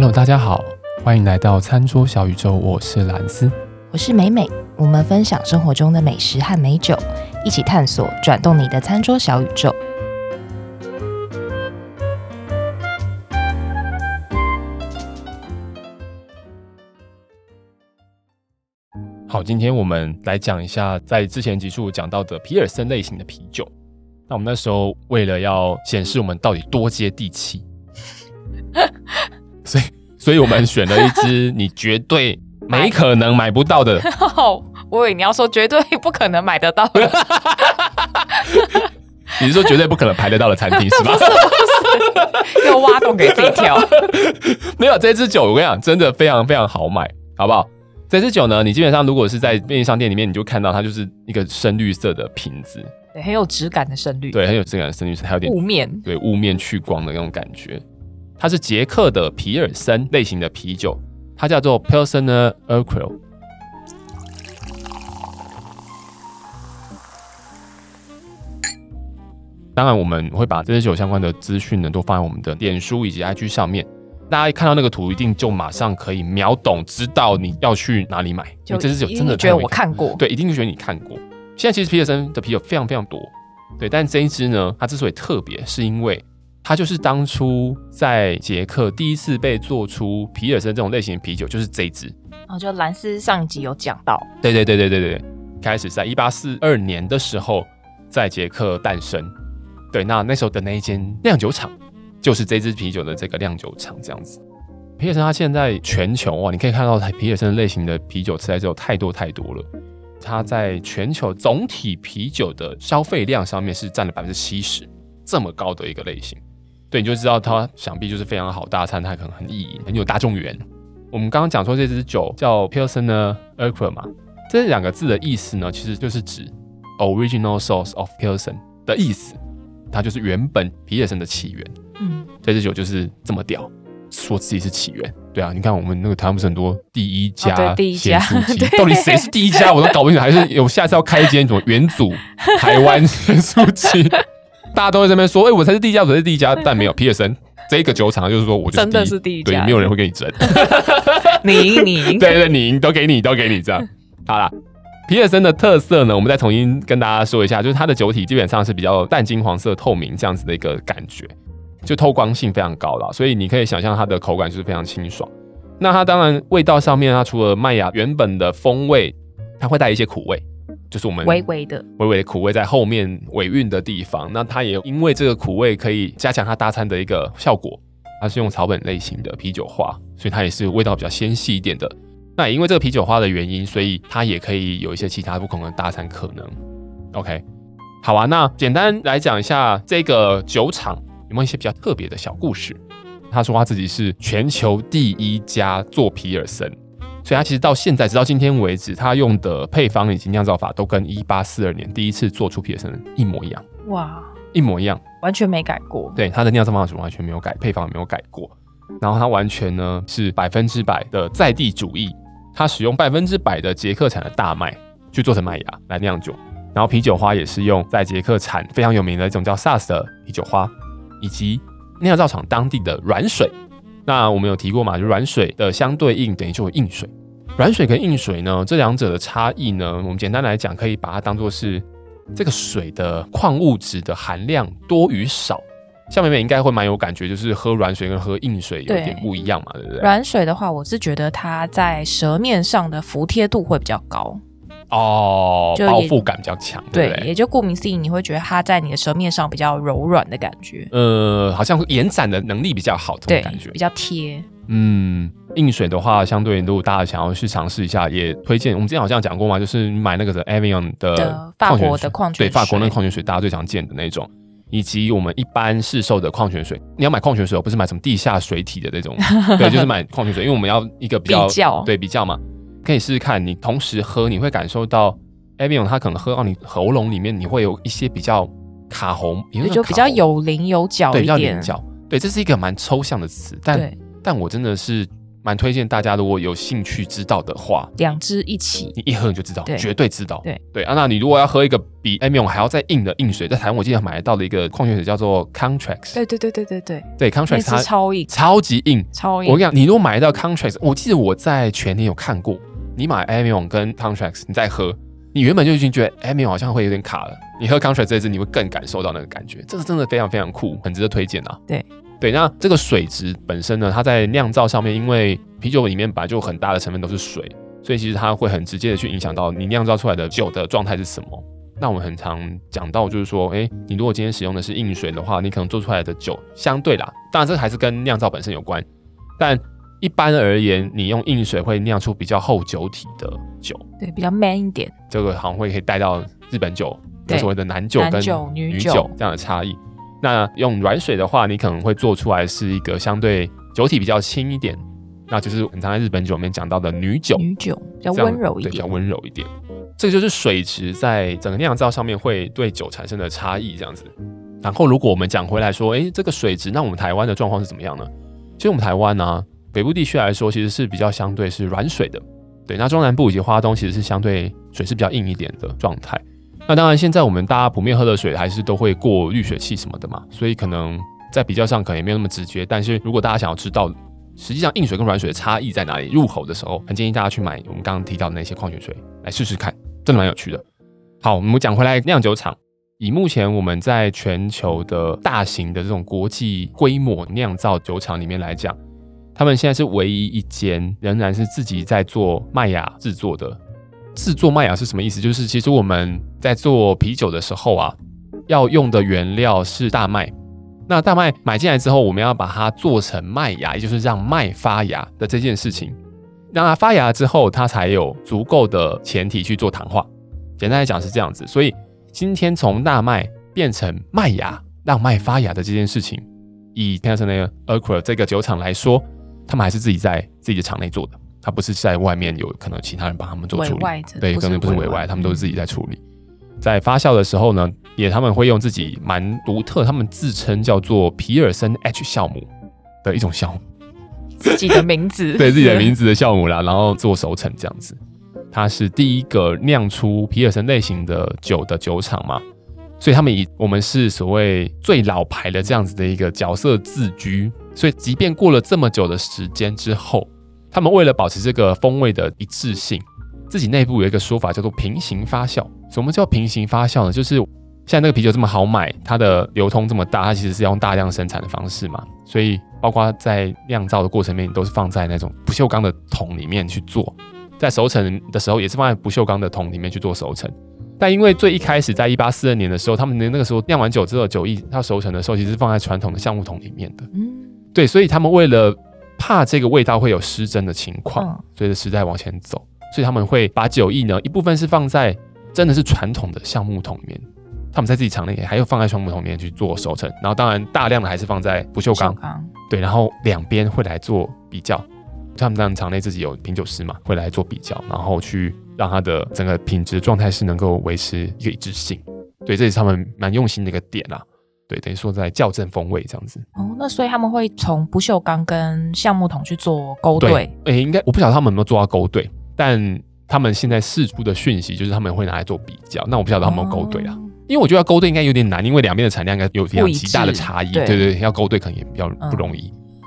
Hello，大家好，欢迎来到餐桌小宇宙，我是蓝斯，我是美美，我们分享生活中的美食和美酒，一起探索转动你的餐桌小宇宙。好，今天我们来讲一下在之前集数讲到的皮尔森类型的啤酒。那我们那时候为了要显示我们到底多接地气。所以，我们选了一支你绝对没可能买不到的。我以为你要说绝对不可能买得到的。你是说绝对不可能排得到的餐厅是吧？不是，不是，又挖洞给自己跳。没有这支酒，我跟你讲，真的非常非常好买，好不好？这支酒呢，你基本上如果是在便利商店里面，你就看到它就是一个深绿色的瓶子，对，很有质感的深绿，对，很有质感的深绿色，还有点雾面，对，雾面去光的那种感觉。它是捷克的皮尔森类型的啤酒，它叫做 Pilsner Urquell。当然，我们会把这些酒相关的资讯呢，都放在我们的脸书以及 IG 上面。大家一看到那个图，一定就马上可以秒懂，知道你要去哪里买。就因为这支酒真的觉得我看过，对，一定就觉得你看过。现在其实皮尔森的啤酒非常非常多，对，但这一支呢，它之所以特别，是因为。它就是当初在捷克第一次被做出皮尔森这种类型的啤酒，就是这一支。哦，就兰斯上一集有讲到。对对对对对对，开始在一八四二年的时候在捷克诞生。对，那那时候的那一间酿酒厂就是这支啤酒的这个酿酒厂，这样子。皮尔森它现在全球哇，你可以看到皮尔森类型的啤酒实在是有太多太多了。它在全球总体啤酒的消费量上面是占了百分之七十，这么高的一个类型。对，你就知道它想必就是非常好大餐，它可能很易饮，很有大众缘。我们刚刚讲说这支酒叫 Pilsner Urquell 嘛，这两个字的意思呢，其实就是指 Original Source of Pilsen 的意思，它就是原本皮尔森的起源。嗯，这支酒就是这么屌，说自己是起源。对啊，你看我们那个台湾不是很多第一家咸酥鸡，到底谁是第一家我都搞不清楚，还是有下次要开一间什么元祖台湾 咸酥鸡？大家都在这边说，哎、欸，我才是第一家，我才是第一家，但没有皮尔森这一个酒厂，就是说我就是，真的是第一家，对，没有人会跟你争。你赢，你赢，对对，你赢，都给你，都给你这样。好了，皮尔森的特色呢，我们再重新跟大家说一下，就是它的酒体基本上是比较淡金黄色、透明这样子的一个感觉，就透光性非常高了，所以你可以想象它的口感就是非常清爽。那它当然味道上面，它除了麦芽原本的风味，它会带一些苦味。就是我们微微的、微微的苦味在后面尾韵的地方，那它也因为这个苦味可以加强它搭餐的一个效果。它是用草本类型的啤酒花，所以它也是味道比较纤细一点的。那也因为这个啤酒花的原因，所以它也可以有一些其他不同的搭餐可能。OK，好啊，那简单来讲一下这个酒厂有没有一些比较特别的小故事？他说他自己是全球第一家做皮尔森。所以，他其实到现在，直到今天为止，他用的配方以及酿造法都跟一八四二年第一次做出皮尔森一模一样。哇，一模一样，完全没改过。对，他的酿造方法是完全没有改，配方也没有改过。然后，他完全呢是百分之百的在地主义，他使用百分之百的捷克产的大麦去做成麦芽来酿酒。然后，啤酒花也是用在捷克产非常有名的一种叫萨斯的啤酒花，以及酿造厂当地的软水。那我们有提过嘛？就软水的相对应等于就硬水。软水跟硬水呢，这两者的差异呢，我们简单来讲，可以把它当做是这个水的矿物质的含量多与少。像妹妹应该会蛮有感觉，就是喝软水跟喝硬水有点不一样嘛，对，对不对？软水的话，我是觉得它在舌面上的服帖度会比较高。哦，包覆感比较强，对，对，对，也就顾名思义，你会觉得它在你的舌面上比较柔软的感觉。呃，好像延展的能力比较好，这种感觉比较贴。嗯，硬水的话，相对如果大家想要去尝试一下，也推荐。我们之前好像讲过嘛，就是买那个的 Avion 的法国的矿泉水，对，法国那矿泉水，大家最常见的那种，以及我们一般市售的矿泉水。你要买矿泉水，而不是买什么地下水体的那种，对，就是买矿泉水，因为我们要一个比较，比较对比较嘛。可以试试看，你同时喝，你会感受到 Avion 它可能喝到你喉咙里面，你会有一些比较卡喉，也就比较有棱有角一点，对，比较棱角。对，这是一个蛮抽象的词，但但我真的是蛮推荐大家，如果有兴趣知道的话，两支一起，你一喝你就知道，绝对知道。对对啊，那你如果要喝一个比 a m i o n 还要再硬的硬水，在台湾我记得买得到的一个矿泉水叫做 Contrax。对对对对对对对，Contrax 它超硬，超级硬，超硬。我跟你讲，你如果买得到 Contrax，我记得我在全年有看过，你买 a m i o n 跟 Contrax，你再喝，你原本就已经觉得 Amion 好像会有点卡了，你喝 Contrax 这支你会更感受到那个感觉，这个真的非常非常酷，很值得推荐啊。对。对，那这个水质本身呢，它在酿造上面，因为啤酒里面本来就很大的成分都是水，所以其实它会很直接的去影响到你酿造出来的酒的状态是什么。那我们很常讲到，就是说，哎，你如果今天使用的是硬水的话，你可能做出来的酒相对啦，当然这个还是跟酿造本身有关，但一般而言，你用硬水会酿出比较厚酒体的酒，对，比较 man 一点。这个好像会可以带到日本酒，就所谓的男酒跟女酒这样的差异。那用软水的话，你可能会做出来是一个相对酒体比较轻一点，那就是很常在日本酒里面讲到的女酒，女酒比较温柔一点，对，比较温柔一点。这个就是水质在整个酿造上面会对酒产生的差异这样子。然后如果我们讲回来说，哎，这个水质，那我们台湾的状况是怎么样呢？其实我们台湾呢、啊，北部地区来说，其实是比较相对是软水的，对。那中南部以及花东其实是相对水是比较硬一点的状态。那当然，现在我们大家普遍喝的水还是都会过滤水器什么的嘛，所以可能在比较上可能也没有那么直觉。但是如果大家想要知道实际上硬水跟软水的差异在哪里，入口的时候很建议大家去买我们刚刚提到的那些矿泉水来试试看，真的蛮有趣的。好，我们讲回来，酿酒厂以目前我们在全球的大型的这种国际规模酿造酒厂里面来讲，他们现在是唯一一间仍然是自己在做麦芽制作的。制作麦芽是什么意思？就是其实我们在做啤酒的时候啊，要用的原料是大麦。那大麦买进来之后，我们要把它做成麦芽，也就是让麦发芽的这件事情。让它发芽之后，它才有足够的前提去做糖化。简单来讲是这样子。所以今天从大麦变成麦芽，让麦发芽的这件事情，以 Piñata Acquair 这个酒厂来说，他们还是自己在自己的厂内做的。他不是在外面有可能其他人帮他们做处理，对，可能不是委外，他们都是自己在处理。在发酵的时候呢，也他们会用自己蛮独特，他们自称叫做皮尔森 H 酵母的一种酵母，自己的名字，对自己的名字的酵母啦，然后做熟成这样子。它是第一个酿出皮尔森类型的酒的酒厂嘛，所以他们以我们是所谓最老牌的这样子的一个角色自居，所以即便过了这么久的时间之后。他们为了保持这个风味的一致性，自己内部有一个说法叫做平行发酵。什么叫平行发酵呢？就是现在那个啤酒这么好买，它的流通这么大，它其实是要用大量生产的方式嘛。所以包括在酿造的过程里面，都是放在那种不锈钢的桶里面去做，在熟成的时候也是放在不锈钢的桶里面去做熟成。但因为最一开始在一八四二年的时候，他们的那个时候酿完酒之后，酒液它熟成的时候，其实是放在传统的橡木桶里面的。嗯，对，所以他们为了怕这个味道会有失真的情况，随着时代往前走，所以他们会把酒液呢，一部分是放在真的是传统的橡木桶里面，他们在自己厂内也还有放在橡木桶里面去做熟成，然后当然大量的还是放在不锈钢，对，然后两边会来做比较，他们当然厂内自己有品酒师嘛，会来做比较，然后去让它的整个品质状态是能够维持一个一致性，对，这也是他们蛮用心的一个点啦。对，等于说在校正风味这样子。哦，那所以他们会从不锈钢跟橡木桶去做勾兑。对，哎，应该我不晓得他们有没有做到勾兑，但他们现在释出的讯息就是他们会拿来做比较。那我不晓得他们有勾兑啊？哦、因为我觉得要勾兑应该有点难，因为两边的产量应该有非常极大的差异。对对对，要勾兑可能也比较不容易。嗯、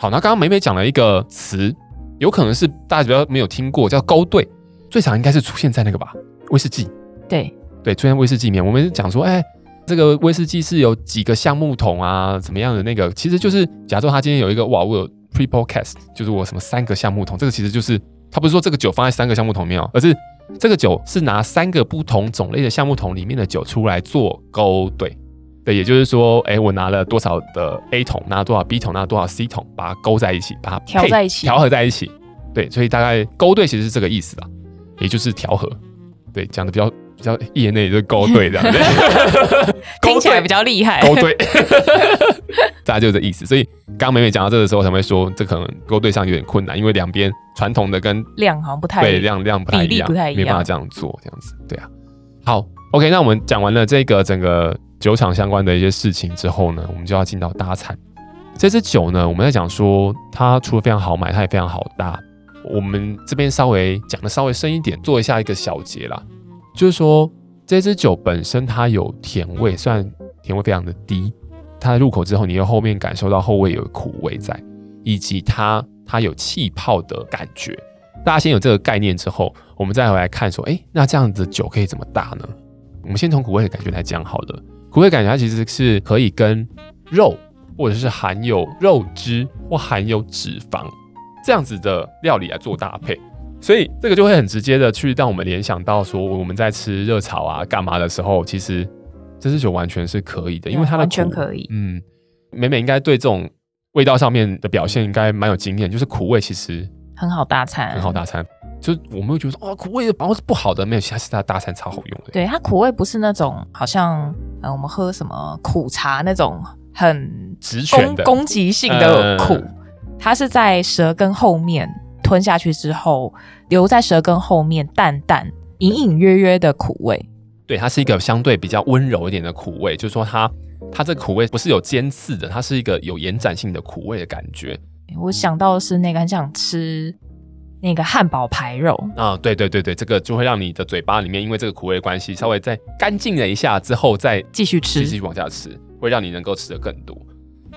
好，那刚刚美美讲了一个词，有可能是大家比较没有听过，叫勾兑。最常应该是出现在那个吧，威士忌。对对，出现威士忌里面，我们讲说，哎。这个威士忌是有几个橡木桶啊？怎么样的那个？其实就是假设他今天有一个哇，我有 pre-podcast，就是我什么三个橡木桶。这个其实就是他不是说这个酒放在三个橡木桶里面哦，而是这个酒是拿三个不同种类的橡木桶里面的酒出来做勾兑。对，也就是说，哎，我拿了多少的 A 桶，拿了多少 B 桶，拿了多少 C 桶，把它勾在一起，把它调在一起，调和在一起。对，所以大概勾兑其实是这个意思啦，也就是调和。对，讲的比较。比较业内就是勾兑这样子，听起来比较厉害。勾兑，大家就这意思。所以刚刚美美讲到这的时候，才会说这可能勾兑上有点困难，因为两边传统的跟量好像不太对，量量不太一样，不太一样，没办法这样做这样子。对啊，好，OK，那我们讲完了这个整个酒厂相关的一些事情之后呢，我们就要进到搭餐。这支酒呢，我们在讲说它除了非常好买，它也非常好搭。我们这边稍微讲的稍微深一点，做一下一个小结啦，就是说这支酒本身它有甜味，虽然甜味非常的低，它入口之后，你又后面感受到后味有苦味在，以及它它有气泡的感觉。大家先有这个概念之后，我们再回来看说，哎，那这样子酒可以怎么搭呢？我们先从苦味的感觉来讲好了。苦味感觉它其实是可以跟肉，或者是含有肉汁或含有脂肪。这样子的料理来做搭配，所以这个就会很直接的去让我们联想到说，我们在吃热炒啊、干嘛的时候，其实这支酒完全是可以的，因为它的完全可以。嗯，美美应该对这种味道上面的表现应该蛮有经验，就是苦味其实很好搭餐，很好搭餐。就我们会觉得说，哦，苦味的包是不好的，没有，其他其他搭餐超好用的。对，它苦味不是那种好像呃，我们喝什么苦茶那种很直拳的攻击性的苦。嗯它是在舌根后面吞下去之后，留在舌根后面淡淡、隐隐约约的苦味。对，它是一个相对比较温柔一点的苦味，就是说它它这苦味不是有尖刺的，它是一个有延展性的苦味的感觉。我想到的是那个很想吃那个汉堡排肉啊，对对对对，这个就会让你的嘴巴里面因为这个苦味的关系，稍微再干净了一下之后再继续吃，继续往下吃，会让你能够吃得更多。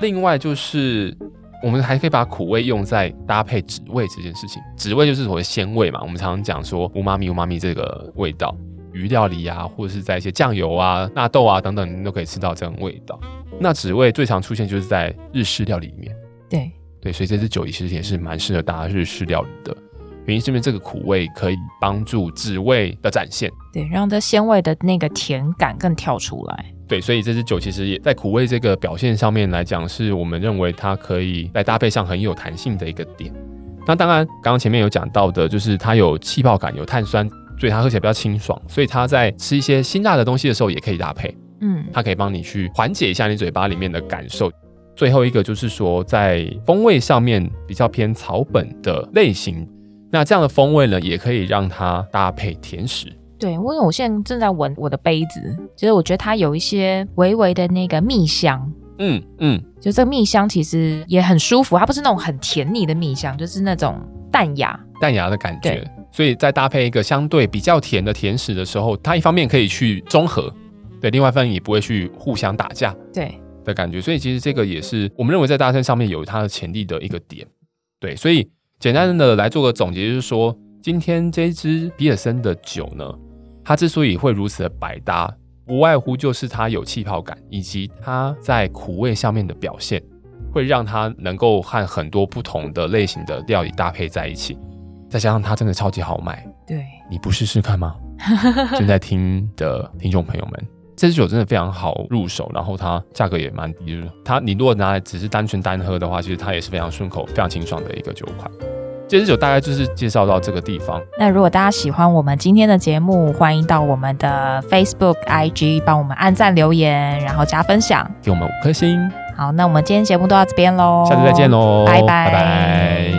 另外就是。我们还可以把苦味用在搭配脂味这件事情。脂味就是所谓鲜味嘛，我们常常讲说乌妈咪乌妈咪这个味道，鱼料理啊，或者是在一些酱油啊、纳豆啊等等，你都可以吃到这种味道。那脂味最常出现就是在日式料理里面。对对，所以这支酒其实也是蛮适合搭日式料理的。原因是因为这个苦味可以帮助脂味的展现，对，让这鲜味的那个甜感更跳出来。对，所以这支酒其实也在苦味这个表现上面来讲，是我们认为它可以在搭配上很有弹性的一个点。那当然，刚刚前面有讲到的，就是它有气泡感、有碳酸，所以它喝起来比较清爽。所以它在吃一些辛辣的东西的时候，也可以搭配。嗯，它可以帮你去缓解一下你嘴巴里面的感受。最后一个就是说，在风味上面比较偏草本的类型，那这样的风味呢，也可以让它搭配甜食。对，因为我现在正在闻我的杯子，就是我觉得它有一些微微的那个蜜香，嗯嗯，就这个蜜香其实也很舒服，它不是那种很甜腻的蜜香，就是那种淡雅淡雅的感觉。所以在搭配一个相对比较甜的甜食的时候，它一方面可以去中和，对，另外一方面也不会去互相打架，对的感觉。所以其实这个也是我们认为在大餐上面有它的潜力的一个点。对，所以简单的来做个总结，就是说今天这支比尔森的酒呢。它之所以会如此的百搭，无外乎就是它有气泡感，以及它在苦味上面的表现，会让它能够和很多不同的类型的料理搭配在一起。再加上它真的超级好买，对，你不试试看吗？正在听的听众朋友们，这支酒真的非常好入手，然后它价格也蛮低，的它你如果拿来只是单纯单喝的话，其实它也是非常顺口、非常清爽的一个酒款。这支酒大概就是介绍到这个地方。那如果大家喜欢我们今天的节目，欢迎到我们的 Facebook、IG 帮我们按赞、留言，然后加分享，给我们五颗星。好，那我们今天节目都到这边喽，下次再见喽，拜拜。拜拜。